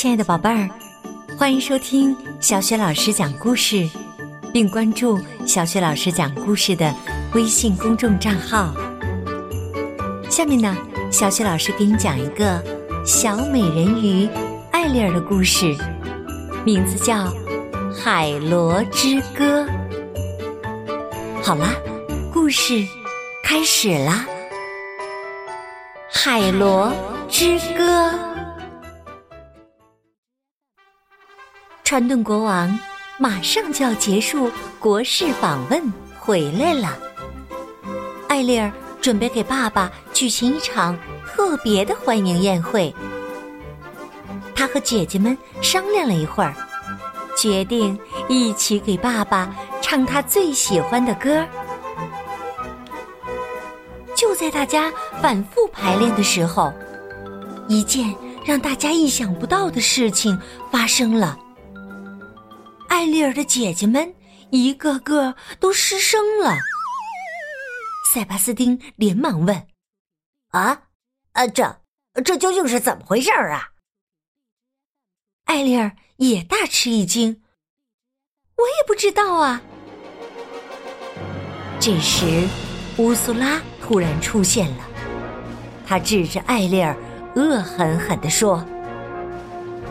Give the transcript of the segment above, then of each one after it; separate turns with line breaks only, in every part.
亲爱的宝贝儿，欢迎收听小雪老师讲故事，并关注小雪老师讲故事的微信公众账号。下面呢，小雪老师给你讲一个小美人鱼艾丽儿的故事，名字叫《海螺之歌》。好啦，故事开始啦，《海螺之歌》。川顿国王马上就要结束国事访问回来了，艾丽儿准备给爸爸举行一场特别的欢迎宴会。她和姐姐们商量了一会儿，决定一起给爸爸唱他最喜欢的歌。就在大家反复排练的时候，一件让大家意想不到的事情发生了。艾丽儿的姐姐们一个个都失声了。塞巴斯丁连忙问：“
啊，啊，这这究竟是怎么回事啊？”
艾丽儿也大吃一惊：“我也不知道啊。”这时，乌苏拉突然出现了，他指着艾丽儿，恶狠狠地说：“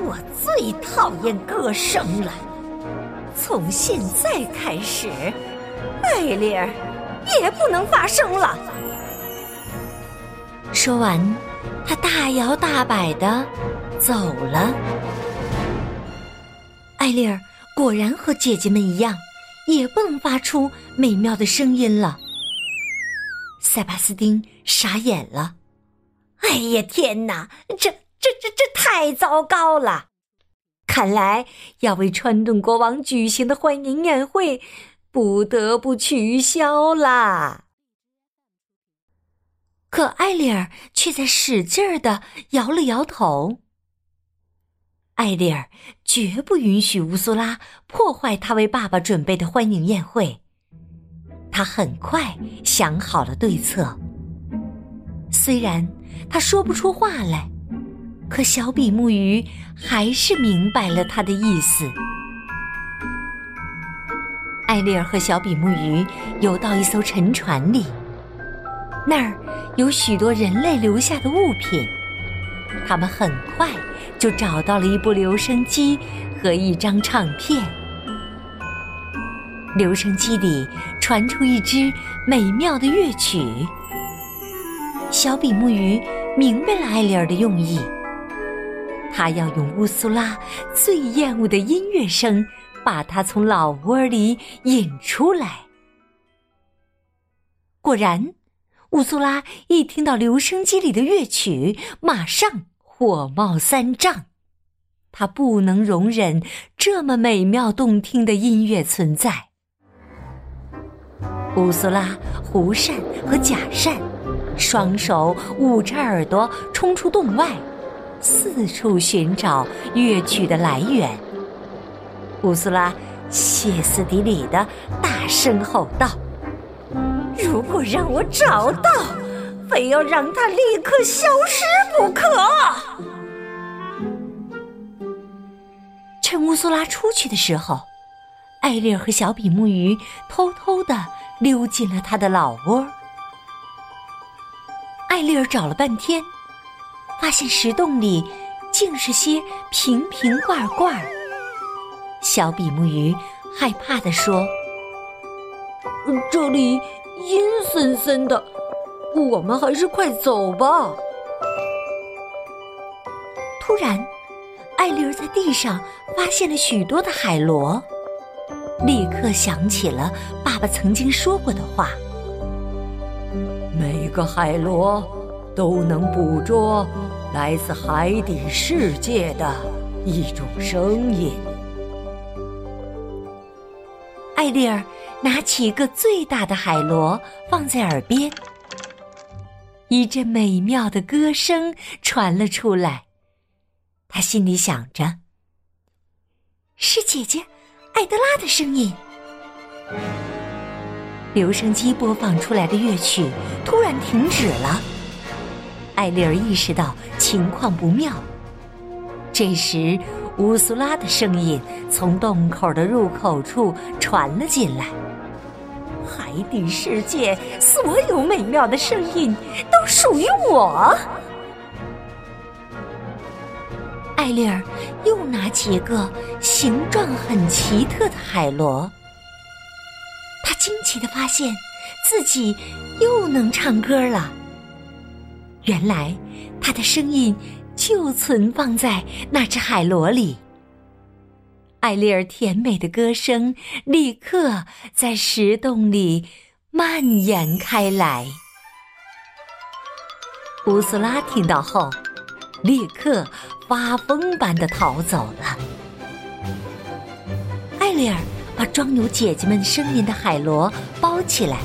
我最讨厌歌声了。”从现在开始，艾丽儿也不能发声了。
说完，他大摇大摆的走了。艾丽儿果然和姐姐们一样，也不能发出美妙的声音了。塞巴斯丁傻眼了。
哎呀，天哪！这、这、这、这太糟糕了！看来要为川顿国王举行的欢迎宴会不得不取消啦。
可艾丽儿却在使劲儿的摇了摇头。艾丽儿绝不允许乌苏拉破坏她为爸爸准备的欢迎宴会。她很快想好了对策。虽然她说不出话来。可小比目鱼还是明白了他的意思。艾丽儿和小比目鱼游到一艘沉船里，那儿有许多人类留下的物品。他们很快就找到了一部留声机和一张唱片。留声机里传出一支美妙的乐曲。小比目鱼明白了艾丽儿的用意。他要用乌苏拉最厌恶的音乐声，把他从老窝里引出来。果然，乌苏拉一听到留声机里的乐曲，马上火冒三丈。他不能容忍这么美妙动听的音乐存在。乌苏拉、胡扇和假扇，双手捂着耳朵，冲出洞外。四处寻找乐曲的来源，乌苏拉歇斯底里的大声吼道：“
如果让我找到，非要让它立刻消失不可！”
趁乌苏拉出去的时候，艾丽儿和小比目鱼偷偷的溜进了他的老窝。艾丽儿找了半天。发现石洞里竟是些瓶瓶罐罐。小比目鱼害怕地说：“
这里阴森森的，我们还是快走吧。”
突然，艾丽儿在地上发现了许多的海螺，立刻想起了爸爸曾经说过的话：“
每个海螺都能捕捉。”来自海底世界的一种声音。
艾丽儿拿起一个最大的海螺放在耳边，一阵美妙的歌声传了出来。她心里想着：“是姐姐艾德拉的声音。”留声机播放出来的乐曲突然停止了。艾丽儿意识到情况不妙，这时，乌苏拉的声音从洞口的入口处传了进来。
海底世界所有美妙的声音都属于我。
艾丽儿又拿起一个形状很奇特的海螺，她惊奇的发现自己又能唱歌了。原来，她的声音就存放在那只海螺里。艾丽儿甜美的歌声立刻在石洞里蔓延开来。乌苏拉听到后，立刻发疯般的逃走了。艾丽儿把装有姐姐们声音的海螺包起来。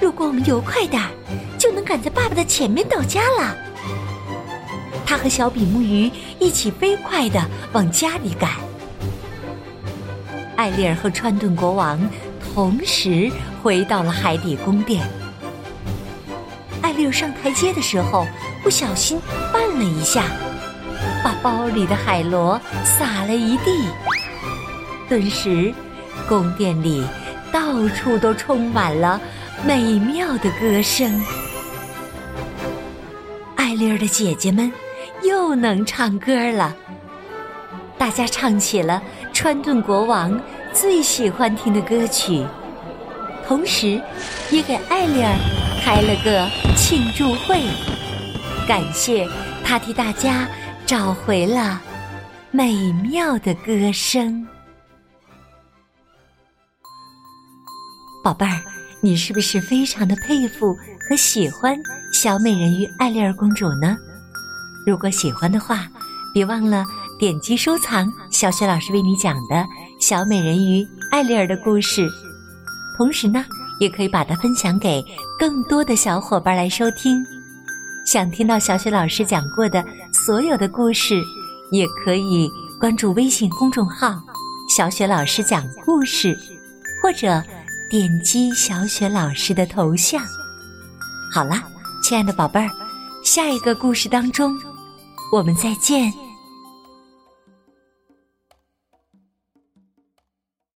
如果我们游快点儿，赶在爸爸的前面到家了。他和小比目鱼一起飞快的往家里赶。艾丽儿和川顿国王同时回到了海底宫殿。艾丽儿上台阶的时候不小心绊了一下，把包里的海螺洒了一地。顿时，宫殿里到处都充满了美妙的歌声。艾丽儿的姐姐们又能唱歌了。大家唱起了川顿国王最喜欢听的歌曲，同时，也给艾丽儿开了个庆祝会，感谢他替大家找回了美妙的歌声。宝贝儿，你是不是非常的佩服和喜欢小美人鱼艾丽儿公主呢？如果喜欢的话，别忘了。点击收藏，小雪老师为你讲的小美人鱼艾丽儿的故事。同时呢，也可以把它分享给更多的小伙伴来收听。想听到小雪老师讲过的所有的故事，也可以关注微信公众号“小雪老师讲故事”，或者点击小雪老师的头像。好啦，亲爱的宝贝儿，下一个故事当中，我们再见。